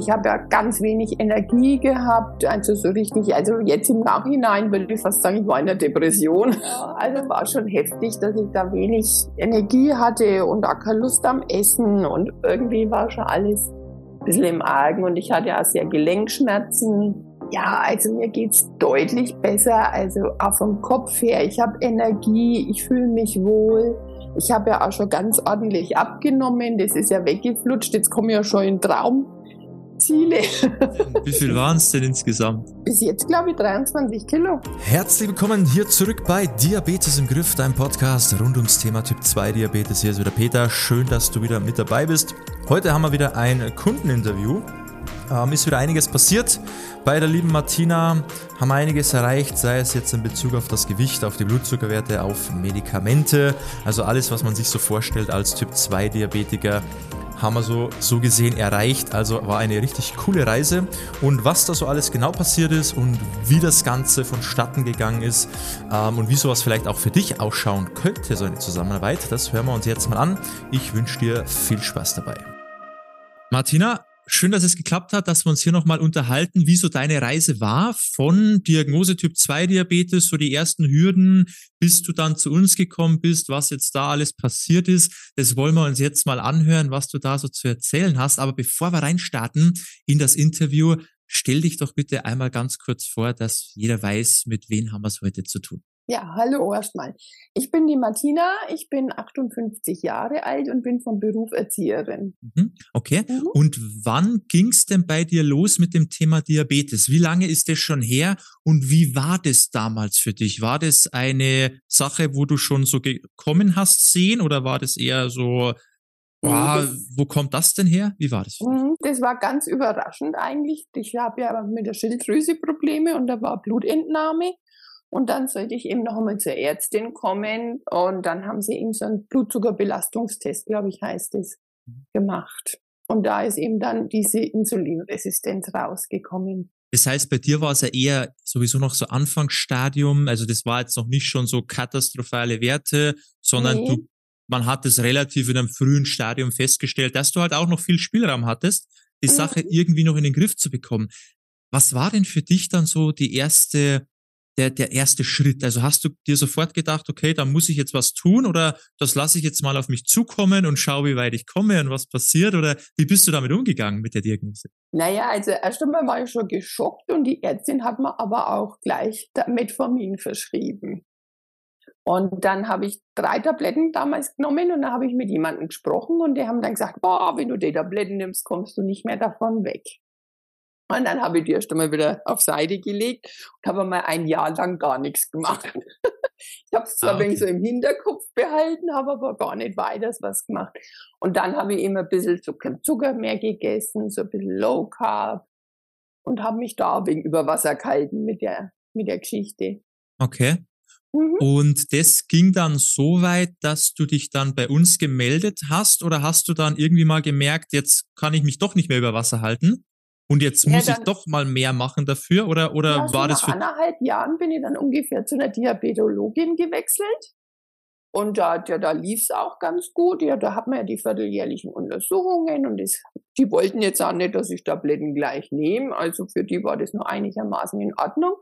Ich habe ja ganz wenig Energie gehabt, also so richtig, also jetzt im Nachhinein würde ich fast sagen, ich war in der Depression. Also war schon heftig, dass ich da wenig Energie hatte und auch keine Lust am Essen und irgendwie war schon alles ein bisschen im Argen und ich hatte auch sehr Gelenkschmerzen. Ja, also mir geht's deutlich besser, also auch vom Kopf her. Ich habe Energie, ich fühle mich wohl. Ich habe ja auch schon ganz ordentlich abgenommen, das ist ja weggeflutscht, jetzt komme ich ja schon in Traumziele. Wie viel waren es denn insgesamt? Bis jetzt glaube ich 23 Kilo. Herzlich willkommen hier zurück bei Diabetes im Griff, dein Podcast rund ums Thema Typ 2 Diabetes. Hier ist wieder Peter, schön, dass du wieder mit dabei bist. Heute haben wir wieder ein Kundeninterview ähm, ist wieder einiges passiert. Bei der lieben Martina haben einiges erreicht, sei es jetzt in Bezug auf das Gewicht, auf die Blutzuckerwerte, auf Medikamente. Also alles, was man sich so vorstellt als Typ 2 Diabetiker, haben wir so, so gesehen erreicht. Also war eine richtig coole Reise. Und was da so alles genau passiert ist und wie das Ganze vonstatten gegangen ist ähm, und wie sowas vielleicht auch für dich ausschauen könnte, so eine Zusammenarbeit, das hören wir uns jetzt mal an. Ich wünsche dir viel Spaß dabei. Martina, Schön, dass es geklappt hat, dass wir uns hier nochmal unterhalten, wie so deine Reise war von Diagnose Typ 2 Diabetes, so die ersten Hürden, bis du dann zu uns gekommen bist, was jetzt da alles passiert ist. Das wollen wir uns jetzt mal anhören, was du da so zu erzählen hast. Aber bevor wir reinstarten in das Interview, stell dich doch bitte einmal ganz kurz vor, dass jeder weiß, mit wem haben wir es heute zu tun. Ja, hallo erstmal. Ich bin die Martina, ich bin 58 Jahre alt und bin vom Beruf Erzieherin. Mhm, okay. Mhm. Und wann ging es denn bei dir los mit dem Thema Diabetes? Wie lange ist das schon her und wie war das damals für dich? War das eine Sache, wo du schon so gekommen hast sehen oder war das eher so, Wow, wo kommt das denn her? Wie war das? Mhm, das war ganz überraschend eigentlich. Ich habe ja mit der Schilddrüse Probleme und da war Blutentnahme. Und dann sollte ich eben noch einmal zur Ärztin kommen und dann haben sie eben so einen Blutzuckerbelastungstest, glaube ich, heißt es, mhm. gemacht. Und da ist eben dann diese Insulinresistenz rausgekommen. Das heißt, bei dir war es ja eher sowieso noch so Anfangsstadium, also das war jetzt noch nicht schon so katastrophale Werte, sondern nee. du, man hat es relativ in einem frühen Stadium festgestellt, dass du halt auch noch viel Spielraum hattest, die mhm. Sache irgendwie noch in den Griff zu bekommen. Was war denn für dich dann so die erste der, der erste Schritt? Also hast du dir sofort gedacht, okay, da muss ich jetzt was tun oder das lasse ich jetzt mal auf mich zukommen und schaue, wie weit ich komme und was passiert? Oder wie bist du damit umgegangen mit der Diagnose? Naja, also erst einmal war ich schon geschockt und die Ärztin hat mir aber auch gleich Metformin verschrieben. Und dann habe ich drei Tabletten damals genommen und dann habe ich mit jemandem gesprochen und die haben dann gesagt, boah, wenn du die Tabletten nimmst, kommst du nicht mehr davon weg. Und dann habe ich die erst einmal wieder auf Seite gelegt und habe mal ein Jahr lang gar nichts gemacht. ich habe es zwar ah, okay. so im Hinterkopf behalten, habe aber gar nicht weiter was gemacht. Und dann habe ich immer ein bisschen so kein Zucker mehr gegessen, so ein bisschen Low Carb und habe mich da wegen über Wasser gehalten mit der, mit der Geschichte. Okay. Mhm. Und das ging dann so weit, dass du dich dann bei uns gemeldet hast oder hast du dann irgendwie mal gemerkt, jetzt kann ich mich doch nicht mehr über Wasser halten? Und jetzt muss ja, ich doch mal mehr machen dafür oder oder ja, war das für nach anderthalb Jahren bin ich dann ungefähr zu einer Diabetologin gewechselt und da ja, da lief es auch ganz gut. Ja, da hat man ja die vierteljährlichen Untersuchungen und das, die wollten jetzt auch nicht, dass ich Tabletten gleich nehme. Also für die war das nur einigermaßen in Ordnung.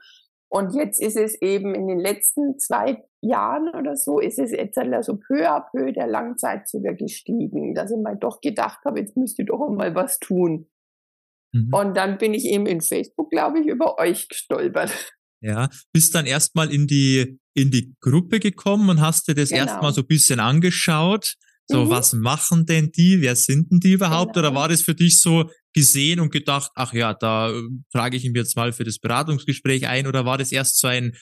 Und jetzt ist es eben in den letzten zwei Jahren oder so, ist es jetzt also peu à peu der Langzeitzucker gestiegen, dass ich mal doch gedacht habe, jetzt müsste ich doch mal was tun. Mhm. Und dann bin ich eben in Facebook, glaube ich, über euch gestolpert. Ja, bist dann erstmal in die, in die Gruppe gekommen und hast dir das genau. erstmal so ein bisschen angeschaut. So, mhm. was machen denn die? Wer sind denn die überhaupt? Genau. Oder war das für dich so gesehen und gedacht, ach ja, da äh, trage ich ihn jetzt mal für das Beratungsgespräch ein? Oder war das erst so ein,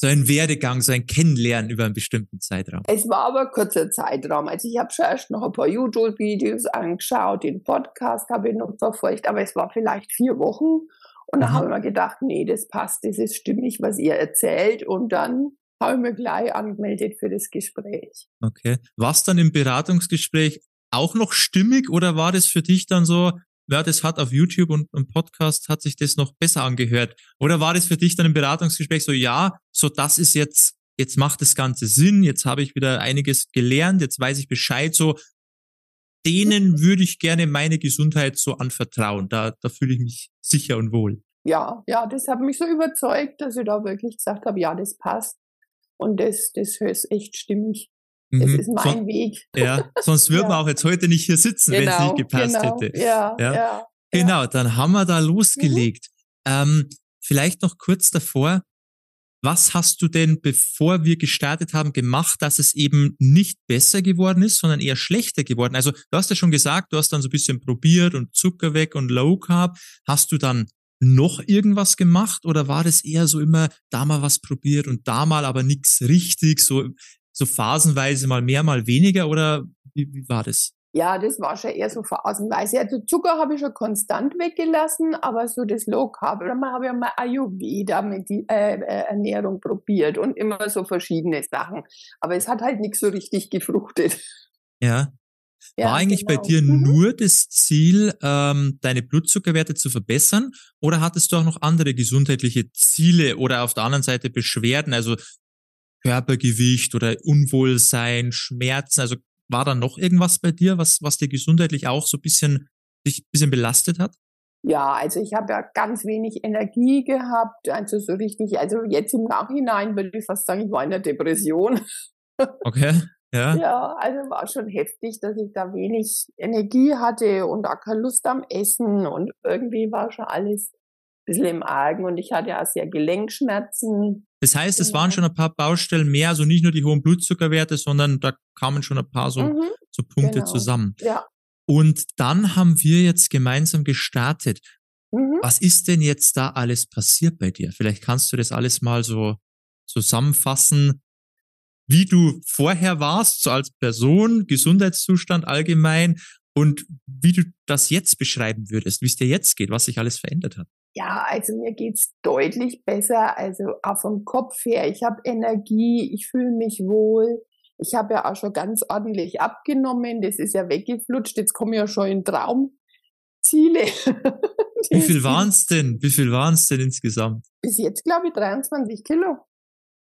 so ein Werdegang, so ein Kennenlernen über einen bestimmten Zeitraum? Es war aber ein kurzer Zeitraum. Also ich habe schon erst noch ein paar YouTube-Videos angeschaut, den Podcast habe ich noch verfolgt, aber es war vielleicht vier Wochen. Und dann habe ich mir gedacht, nee, das passt, das ist stimmig, was ihr erzählt. Und dann habe ich mir gleich angemeldet für das Gespräch. Okay. War es dann im Beratungsgespräch auch noch stimmig oder war das für dich dann so, wer das hat auf YouTube und im Podcast, hat sich das noch besser angehört? Oder war das für dich dann im Beratungsgespräch so, ja, so das ist jetzt, jetzt macht das Ganze Sinn, jetzt habe ich wieder einiges gelernt, jetzt weiß ich Bescheid, so denen würde ich gerne meine Gesundheit so anvertrauen. Da, da fühle ich mich sicher und wohl. Ja, ja, das hat mich so überzeugt, dass ich da wirklich gesagt habe, ja, das passt. Und das, das ist echt stimmig. Mhm. ist mein so, Weg. Ja, sonst würden ja. wir auch jetzt heute nicht hier sitzen, genau, wenn es nicht gepasst genau. hätte. Ja, ja, ja, Genau, dann haben wir da losgelegt. Mhm. Ähm, vielleicht noch kurz davor, was hast du denn, bevor wir gestartet haben, gemacht, dass es eben nicht besser geworden ist, sondern eher schlechter geworden? Also du hast ja schon gesagt, du hast dann so ein bisschen probiert und Zucker weg und Low Carb. Hast du dann noch irgendwas gemacht oder war das eher so immer da mal was probiert und da mal aber nichts richtig, so, so phasenweise mal mehr, mal weniger oder wie, wie war das? Ja, das war schon eher so phasenweise. Also Zucker habe ich schon konstant weggelassen, aber so das Low Carb, oder man habe ja mal Ayurveda mit die äh, äh, Ernährung probiert und immer so verschiedene Sachen. Aber es hat halt nichts so richtig gefruchtet. Ja. War ja, eigentlich genau. bei dir mhm. nur das Ziel, ähm, deine Blutzuckerwerte zu verbessern oder hattest du auch noch andere gesundheitliche Ziele oder auf der anderen Seite Beschwerden, also Körpergewicht oder Unwohlsein, Schmerzen? Also war da noch irgendwas bei dir, was, was dir gesundheitlich auch so ein bisschen, dich ein bisschen belastet hat? Ja, also ich habe ja ganz wenig Energie gehabt, also so richtig, also jetzt im Nachhinein würde ich fast sagen, ich war in der Depression. Okay, ja. Ja, also war schon heftig, dass ich da wenig Energie hatte und auch keine Lust am Essen und irgendwie war schon alles bisschen im Argen und ich hatte auch sehr Gelenkschmerzen. Das heißt, es waren schon ein paar Baustellen mehr, also nicht nur die hohen Blutzuckerwerte, sondern da kamen schon ein paar so, mhm, so Punkte genau. zusammen. Ja. Und dann haben wir jetzt gemeinsam gestartet. Mhm. Was ist denn jetzt da alles passiert bei dir? Vielleicht kannst du das alles mal so zusammenfassen, wie du vorher warst, so als Person, Gesundheitszustand allgemein und wie du das jetzt beschreiben würdest, wie es dir jetzt geht, was sich alles verändert hat. Ja, also mir geht's deutlich besser, also auch vom Kopf her. Ich habe Energie, ich fühle mich wohl. Ich habe ja auch schon ganz ordentlich abgenommen. Das ist ja weggeflutscht. Jetzt komme ich ja schon in Traumziele. Wie viel waren es denn? Wie viel waren es denn insgesamt? Bis jetzt glaube ich 23 Kilo,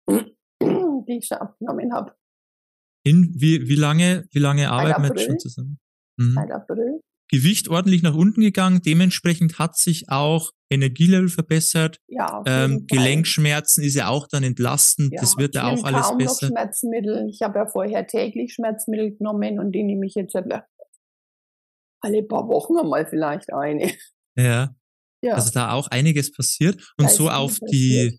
die ich schon abgenommen habe. In wie, wie lange, wie lange arbeiten wir jetzt schon zusammen? Mhm. Seit April. Gewicht ordentlich nach unten gegangen. Dementsprechend hat sich auch Energielevel verbessert. Ja, ähm, Gelenkschmerzen ist ja auch dann entlastend. Ja, das wird ja auch alles kaum besser. Noch Schmerzmittel. Ich habe ja vorher täglich Schmerzmittel genommen und die nehme ich jetzt alle paar Wochen einmal vielleicht eine. Ja. ja. Also da auch einiges passiert. Und so auf die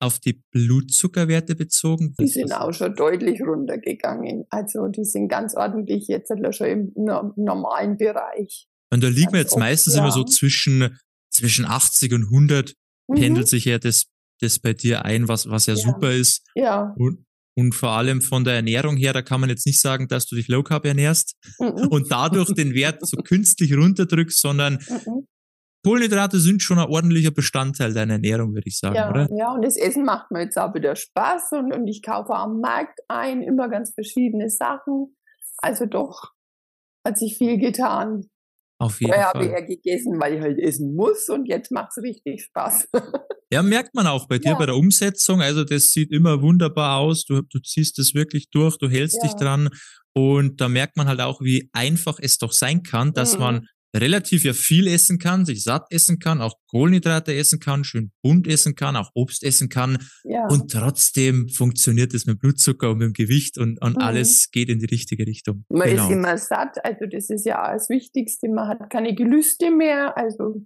auf die Blutzuckerwerte bezogen? Die sind auch schon deutlich runtergegangen. Also die sind ganz ordentlich jetzt schon im normalen Bereich. Und da liegen wir jetzt oft, meistens ja. immer so zwischen, zwischen 80 und 100 mhm. pendelt sich ja das, das bei dir ein, was, was ja, ja. super ist. Ja. Und, und vor allem von der Ernährung her, da kann man jetzt nicht sagen, dass du dich Low Carb ernährst mhm. und dadurch den Wert so künstlich runterdrückst, sondern mhm. Kohlenhydrate sind schon ein ordentlicher Bestandteil deiner Ernährung, würde ich sagen, ja, oder? Ja, und das Essen macht mir jetzt auch wieder Spaß und, und ich kaufe am Markt ein, immer ganz verschiedene Sachen. Also doch hat sich viel getan. Auf jeden Vorher Fall. habe ich eher gegessen, weil ich halt essen muss und jetzt macht es richtig Spaß. ja, merkt man auch bei dir ja. bei der Umsetzung. Also das sieht immer wunderbar aus. Du, du ziehst es wirklich durch, du hältst ja. dich dran und da merkt man halt auch, wie einfach es doch sein kann, dass mhm. man relativ ja viel essen kann, sich satt essen kann, auch Kohlenhydrate essen kann, schön bunt essen kann, auch Obst essen kann. Ja. Und trotzdem funktioniert es mit Blutzucker und mit dem Gewicht und, und mhm. alles geht in die richtige Richtung. Man genau. ist immer satt, also das ist ja auch das Wichtigste. Man hat keine Gelüste mehr, also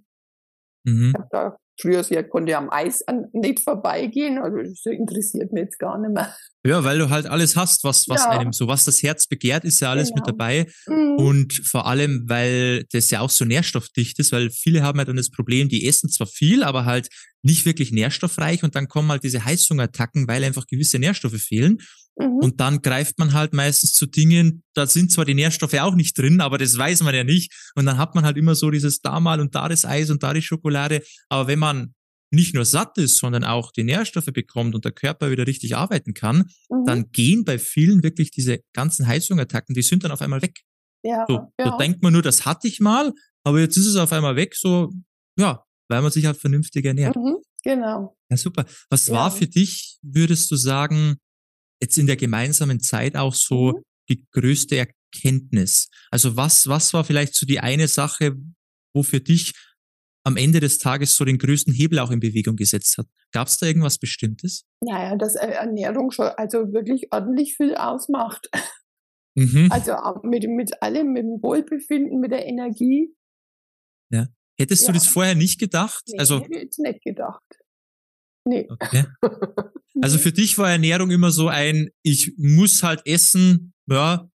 mhm. ich habe da früher sehr konnte am Eis an, nicht vorbeigehen, also das interessiert mich jetzt gar nicht mehr. Ja, weil du halt alles hast, was, was ja. einem so, was das Herz begehrt, ist ja alles genau. mit dabei. Mhm. Und vor allem, weil das ja auch so nährstoffdicht ist, weil viele haben ja dann das Problem, die essen zwar viel, aber halt nicht wirklich nährstoffreich und dann kommen halt diese Heißhungerattacken, weil einfach gewisse Nährstoffe fehlen. Mhm. Und dann greift man halt meistens zu Dingen, da sind zwar die Nährstoffe auch nicht drin, aber das weiß man ja nicht. Und dann hat man halt immer so dieses da mal und da das Eis und da die Schokolade. Aber wenn man nicht nur satt ist, sondern auch die Nährstoffe bekommt und der Körper wieder richtig arbeiten kann, mhm. dann gehen bei vielen wirklich diese ganzen Heißhungerattacken, die sind dann auf einmal weg. Ja, so, ja. Da denkt man nur, das hatte ich mal, aber jetzt ist es auf einmal weg, so, ja, weil man sich halt vernünftig ernährt. Mhm, genau. Ja, super. Was ja. war für dich, würdest du sagen, jetzt in der gemeinsamen Zeit auch so mhm. die größte Erkenntnis? Also was, was war vielleicht so die eine Sache, wo für dich am Ende des Tages so den größten Hebel auch in Bewegung gesetzt hat? Gab es da irgendwas Bestimmtes? Naja, dass Ernährung schon also wirklich ordentlich viel ausmacht. Mhm. Also mit, mit allem, mit dem Wohlbefinden, mit der Energie. Ja. Hättest ja. du das vorher nicht gedacht? Nee, also hätte ich jetzt nicht gedacht. Nee. Okay. Also für dich war Ernährung immer so ein, ich muss halt essen, ja,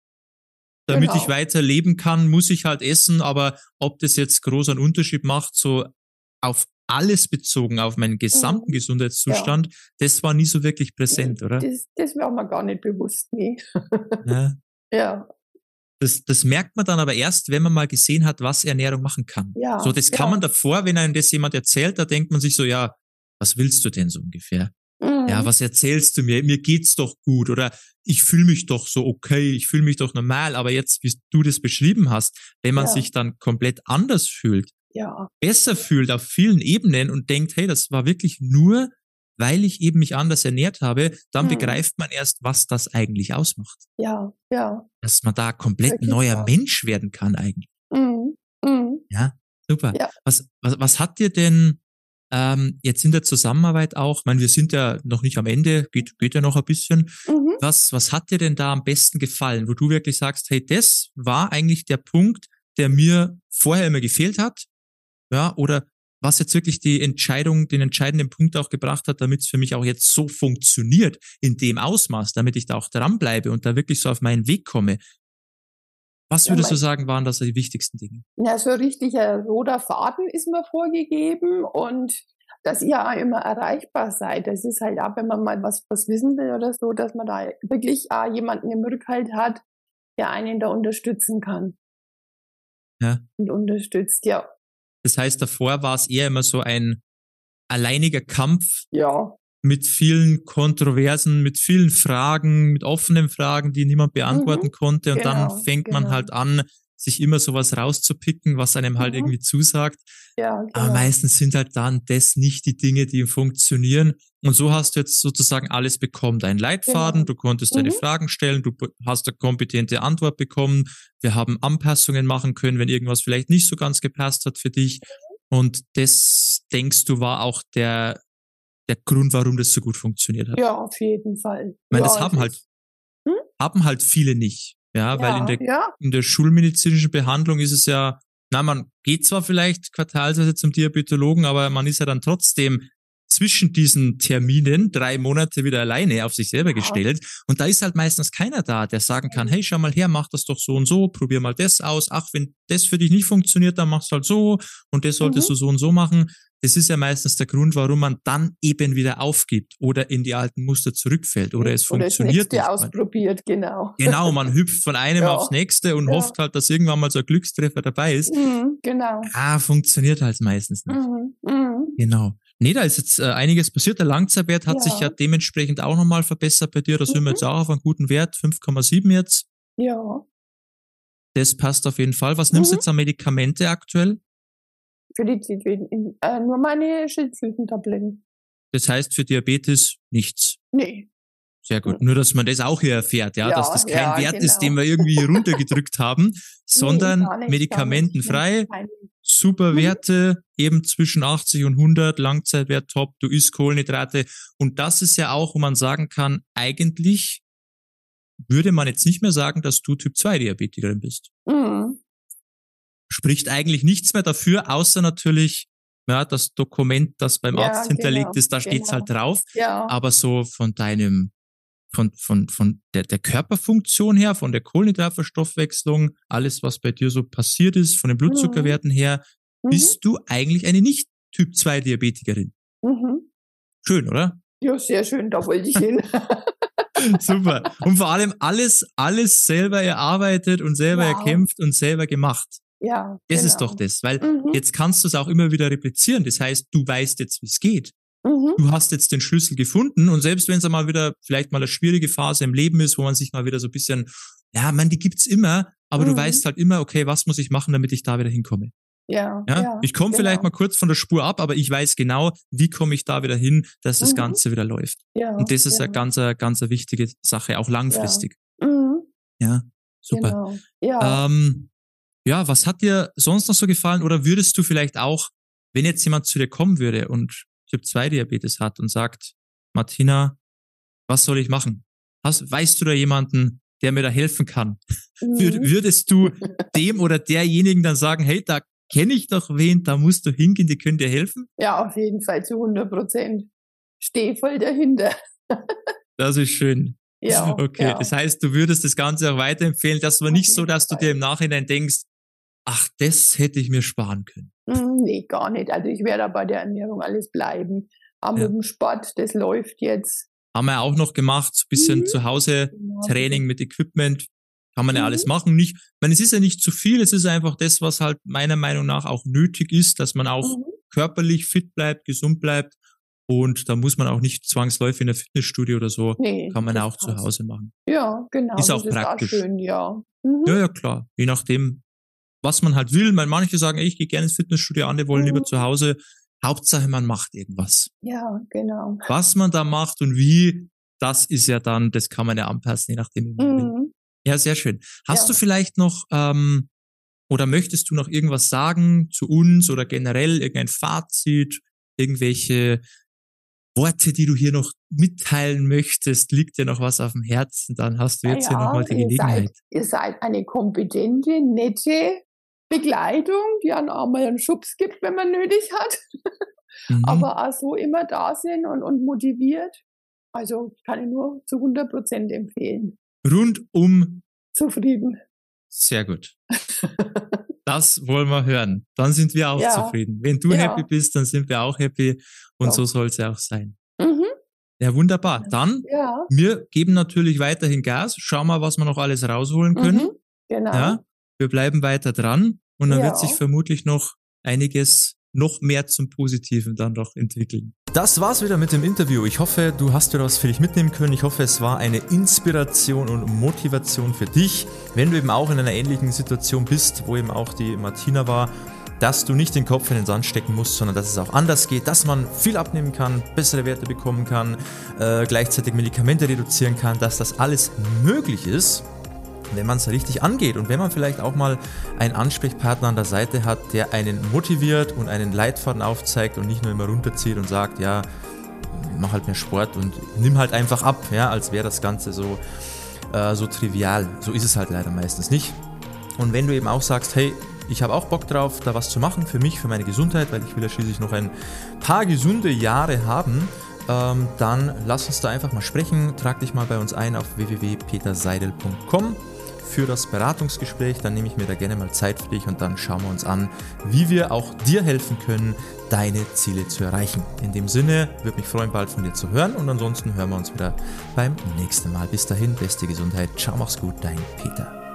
damit genau. ich weiter leben kann, muss ich halt essen, aber ob das jetzt groß einen Unterschied macht, so auf alles bezogen, auf meinen gesamten mhm. Gesundheitszustand, ja. das war nie so wirklich präsent, oder? Das, das war mir gar nicht bewusst, nee. Ja. ja. Das, das merkt man dann aber erst, wenn man mal gesehen hat, was Ernährung machen kann. Ja, so, das kann man davor, wenn einem das jemand erzählt, da denkt man sich so, ja, was willst du denn so ungefähr? Mhm. Ja, was erzählst du mir? Mir geht's doch gut oder ich fühle mich doch so okay, ich fühle mich doch normal. Aber jetzt, wie du das beschrieben hast, wenn man ja. sich dann komplett anders fühlt, ja. besser fühlt auf vielen Ebenen und denkt, hey, das war wirklich nur, weil ich eben mich anders ernährt habe, dann mhm. begreift man erst, was das eigentlich ausmacht. Ja, ja. Dass man da komplett wirklich neuer wahr. Mensch werden kann eigentlich. Mhm. Mhm. Ja, super. Ja. Was, was, was hat dir denn ähm, jetzt in der Zusammenarbeit auch, ich meine, wir sind ja noch nicht am Ende, geht, geht ja noch ein bisschen. Mhm. Was, was hat dir denn da am besten gefallen, wo du wirklich sagst, hey, das war eigentlich der Punkt, der mir vorher immer gefehlt hat? Ja, oder was jetzt wirklich die Entscheidung, den entscheidenden Punkt auch gebracht hat, damit es für mich auch jetzt so funktioniert, in dem Ausmaß, damit ich da auch dranbleibe und da wirklich so auf meinen Weg komme. Was würdest ja, du sagen, waren das die wichtigsten Dinge? Ja, so richtiger roter Faden ist mir vorgegeben und dass ihr auch immer erreichbar seid. Das ist halt auch, wenn man mal was, was wissen will oder so, dass man da wirklich auch jemanden im Rückhalt hat, der einen da unterstützen kann. Ja. Und unterstützt, ja. Das heißt, davor war es eher immer so ein alleiniger Kampf. Ja mit vielen Kontroversen, mit vielen Fragen, mit offenen Fragen, die niemand beantworten mhm. konnte. Und genau, dann fängt genau. man halt an, sich immer sowas rauszupicken, was einem halt mhm. irgendwie zusagt. Ja, genau. Aber meistens sind halt dann das nicht die Dinge, die funktionieren. Und so hast du jetzt sozusagen alles bekommen. Dein Leitfaden, genau. du konntest mhm. deine Fragen stellen, du hast eine kompetente Antwort bekommen. Wir haben Anpassungen machen können, wenn irgendwas vielleicht nicht so ganz gepasst hat für dich. Mhm. Und das, denkst du, war auch der der Grund, warum das so gut funktioniert hat. Ja, auf jeden Fall. Ich meine, ja, das haben halt, hm? haben halt viele nicht. Ja, ja weil in der, ja. in der schulmedizinischen Behandlung ist es ja, na, man geht zwar vielleicht quartalsweise zum Diabetologen, aber man ist ja dann trotzdem zwischen diesen Terminen drei Monate wieder alleine auf sich selber ja. gestellt. Und da ist halt meistens keiner da, der sagen kann, hey, schau mal her, mach das doch so und so, probier mal das aus. Ach, wenn das für dich nicht funktioniert, dann machst du halt so und das solltest mhm. du so und so machen. Das ist ja meistens der Grund, warum man dann eben wieder aufgibt oder in die alten Muster zurückfällt oder es oder funktioniert das nächste nicht. ausprobiert, genau. Genau, man hüpft von einem ja. aufs nächste und ja. hofft halt, dass irgendwann mal so ein Glückstreffer dabei ist. Mhm, genau. Ah, funktioniert halt meistens nicht. Mhm, mhm. Genau. Nee, da ist jetzt äh, einiges passiert. Der Langzeitwert hat ja. sich ja dementsprechend auch nochmal verbessert bei dir. Da sind wir jetzt mhm. auch auf einen guten Wert, 5,7 jetzt. Ja. Das passt auf jeden Fall. Was nimmst du mhm. jetzt an Medikamente aktuell? Für die Zitrinen, äh, nur meine Schilddrüsentabletten. Das heißt für Diabetes nichts? Nee. Sehr gut. Nur, dass man das auch hier erfährt, ja, ja dass das kein ja, Wert genau. ist, den wir irgendwie runtergedrückt haben, sondern nee, nicht, medikamentenfrei, super mhm. Werte, eben zwischen 80 und 100, Langzeitwert top, du isst Kohlenhydrate. Und das ist ja auch, wo man sagen kann, eigentlich würde man jetzt nicht mehr sagen, dass du Typ 2 Diabetikerin bist. Mhm spricht eigentlich nichts mehr dafür, außer natürlich ja, das Dokument, das beim ja, Arzt hinterlegt genau, ist, da steht's halt genau. drauf. Ja. Aber so von deinem, von, von, von der, der Körperfunktion her, von der Kohlenhydratverstoffwechslung, alles, was bei dir so passiert ist, von den Blutzuckerwerten mhm. her, mhm. bist du eigentlich eine nicht Typ 2 Diabetikerin. Mhm. Schön, oder? Ja, sehr schön, da wollte ich hin. Super. Und vor allem alles, alles selber erarbeitet und selber wow. erkämpft und selber gemacht. Ja. Das genau. ist doch das, weil mhm. jetzt kannst du es auch immer wieder replizieren. Das heißt, du weißt jetzt, wie es geht. Mhm. Du hast jetzt den Schlüssel gefunden und selbst wenn es einmal wieder vielleicht mal eine schwierige Phase im Leben ist, wo man sich mal wieder so ein bisschen, ja, man, die gibt's immer, aber mhm. du weißt halt immer, okay, was muss ich machen, damit ich da wieder hinkomme. Ja, ja, ja ich komme genau. vielleicht mal kurz von der Spur ab, aber ich weiß genau, wie komme ich da wieder hin, dass das mhm. Ganze wieder läuft. Ja, und das ist ja. eine ganz, ganz eine wichtige Sache, auch langfristig. Ja. Mhm. ja. super. Genau. Ja. Ähm, ja, was hat dir sonst noch so gefallen? Oder würdest du vielleicht auch, wenn jetzt jemand zu dir kommen würde und Typ 2 Diabetes hat und sagt, Martina, was soll ich machen? Hast, weißt du da jemanden, der mir da helfen kann? Mhm. Würdest du dem oder derjenigen dann sagen, hey, da kenne ich doch wen, da musst du hingehen, die können dir helfen? Ja, auf jeden Fall zu 100 Prozent. Steh voll dahinter. das ist schön. Ja. Okay, ja. das heißt, du würdest das Ganze auch weiterempfehlen. Das war nicht so, dass du dir im Nachhinein denkst, ach, das hätte ich mir sparen können. Hm, nee, gar nicht. Also ich werde bei der Ernährung alles bleiben. Aber ja. mit dem Sport, das läuft jetzt. Haben wir auch noch gemacht, so ein bisschen mhm. zu Hause genau. Training mit Equipment. Kann man mhm. ja alles machen. Nicht, ich meine, es ist ja nicht zu viel, es ist einfach das, was halt meiner Meinung nach auch nötig ist, dass man auch mhm. körperlich fit bleibt, gesund bleibt. Und da muss man auch nicht zwangsläufig in der Fitnessstudio oder so. Nee, kann man ja auch zu Hause machen. Ja, genau. Ist auch praktisch. Ist auch schön, ja. Mhm. Ja, ja, klar. Je nachdem, was man halt will. Man, manche sagen, ey, ich gehe gerne ins Fitnessstudio, andere wollen mhm. lieber zu Hause. Hauptsache, man macht irgendwas. Ja, genau. Was man da macht und wie, das ist ja dann, das kann man ja anpassen, je nachdem. Mhm. Ja, sehr schön. Hast ja. du vielleicht noch ähm, oder möchtest du noch irgendwas sagen zu uns oder generell irgendein Fazit, irgendwelche Worte, die du hier noch mitteilen möchtest? Liegt dir noch was auf dem Herzen? Dann hast du jetzt ja, hier nochmal die Gelegenheit. Ihr seid, ihr seid eine kompetente, nette Begleitung, die einen auch mal einen Schubs gibt, wenn man nötig hat. Mhm. Aber auch so immer da sind und, und motiviert. Also kann ich nur zu 100 Prozent empfehlen. Rundum zufrieden. Sehr gut. das wollen wir hören. Dann sind wir auch ja. zufrieden. Wenn du ja. happy bist, dann sind wir auch happy. Und so, so soll es ja auch sein. Mhm. Ja, wunderbar. Dann, ja. wir geben natürlich weiterhin Gas. Schauen wir, was wir noch alles rausholen können. Mhm. Genau. Wir bleiben weiter dran und dann ja. wird sich vermutlich noch einiges noch mehr zum Positiven dann noch entwickeln. Das war's wieder mit dem Interview. Ich hoffe, du hast wieder was für dich mitnehmen können. Ich hoffe, es war eine Inspiration und Motivation für dich, wenn du eben auch in einer ähnlichen Situation bist, wo eben auch die Martina war, dass du nicht den Kopf in den Sand stecken musst, sondern dass es auch anders geht, dass man viel abnehmen kann, bessere Werte bekommen kann, äh, gleichzeitig Medikamente reduzieren kann, dass das alles möglich ist wenn man es richtig angeht und wenn man vielleicht auch mal einen Ansprechpartner an der Seite hat, der einen motiviert und einen Leitfaden aufzeigt und nicht nur immer runterzieht und sagt, ja, mach halt mehr Sport und nimm halt einfach ab, ja, als wäre das Ganze so, äh, so trivial. So ist es halt leider meistens nicht. Und wenn du eben auch sagst, hey, ich habe auch Bock drauf, da was zu machen für mich, für meine Gesundheit, weil ich will ja schließlich noch ein paar gesunde Jahre haben, ähm, dann lass uns da einfach mal sprechen. Trag dich mal bei uns ein auf www.peterseidel.com für das Beratungsgespräch. Dann nehme ich mir da gerne mal Zeit für dich und dann schauen wir uns an, wie wir auch dir helfen können, deine Ziele zu erreichen. In dem Sinne, würde mich freuen, bald von dir zu hören und ansonsten hören wir uns wieder beim nächsten Mal. Bis dahin, beste Gesundheit. Ciao, mach's gut, dein Peter.